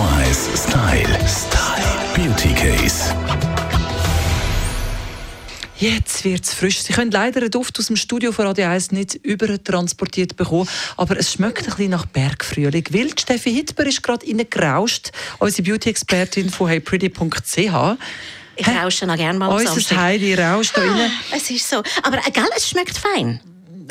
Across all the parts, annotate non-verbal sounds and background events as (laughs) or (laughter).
1 Style. Style. Beauty Case. Jetzt wird es frisch. Sie können leider den Duft aus dem Studio von Radio 1 nicht übertransportiert bekommen, aber es schmeckt ein bisschen nach Bergfrühling. Wild Steffi Hitber ist gerade reingerauscht, unsere Beauty-Expertin von heypretty.ch. Ich rausche noch gerne mal am Unser Samstag. Heidi rauscht da rein. Ah, Es ist so. Aber äh, gell, es schmeckt fein.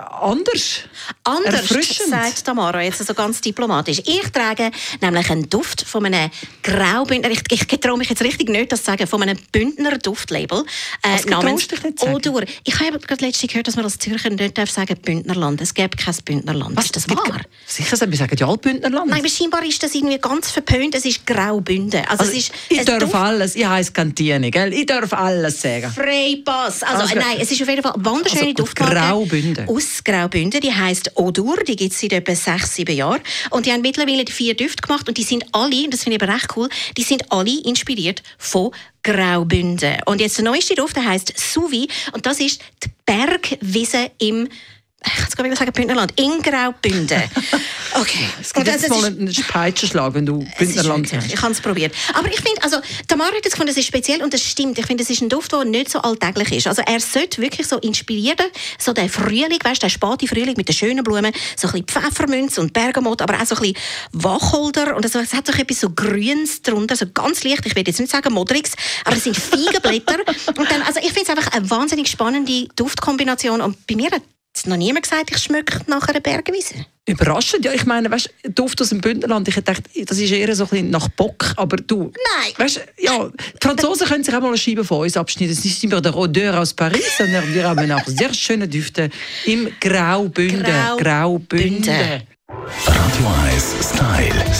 Anders. Anders, Erfrischend. sagt Tamara, jetzt so ganz diplomatisch. Ich trage nämlich einen Duft von einem Graubündner, ich, ich traue mich jetzt richtig nicht, das zu sagen, von einem Bündner Duftlabel äh, Was sagen? Odur. Ich habe gerade letztens gehört, dass man als Zürcher nicht darf sagen Bündnerland. Es gibt kein Bündnerland. ist das wahr? Sicher, wir sagen ja Altbündnerland. Nein, aber scheinbar ist das irgendwie ganz verpönt. Es ist Graubünden. Also, also, es ist ich ein darf Duft- alles, ich heiße Cantini, gell? Ich darf alles sagen. Freipass. Also, Also- nein, es ist auf jeden Fall wunderschöne Also, Duftmarke. Graubünden. Aus Graubünden. Die heisst Odur. Die gibt es seit etwa sechs, sieben Jahren. Und die haben mittlerweile vier Düfte gemacht. Und die sind alle, und das finde ich aber recht cool, die sind alle inspiriert von Graubünden. Und jetzt der neueste Duft, der heisst Suvi. Und das ist die Bergwiese im ich kann es gar nicht sagen, Bündnerland. In Graubünden. (laughs) Okay. Es gibt Und jetzt mal einen Peitschenschlag, wenn du es Bündnerland sagst. Ich habe es probiert. Aber ich finde, also, Tamara hat jetzt gefunden, es ist speziell und das stimmt. Ich finde, es ist ein Duft, der nicht so alltäglich ist. Also er sollte wirklich so inspirieren, so der Frühling, weißt du, der späte Frühling mit den schönen Blumen, so ein bisschen Pfefferminz und Bergamot, aber auch so ein bisschen Wacholder und also, es hat so etwas so Grünes drunter, so ganz leicht, ich will jetzt nicht sagen Modrix, aber es sind (laughs) Feigenblätter. und dann, also ich finde es einfach eine wahnsinnig spannende Duftkombination und bei mir hat es noch niemand gesagt, ich schmecke nach einer Bergwiese. Überraschend, ja. Ich meine, weißt, Duft aus dem Bündnerland, ich hätte gedacht, das ist eher so ein bisschen nach Bock, aber du... Nein. Weißt, ja, die Franzosen können sich auch mal eine Scheibe von uns abschneiden. Es ist nicht mehr der Odeur aus Paris, sondern wir haben auch sehr schöne Düfte im Graubünden. Graubünden. Graubünden. Radio 1 Style. Style.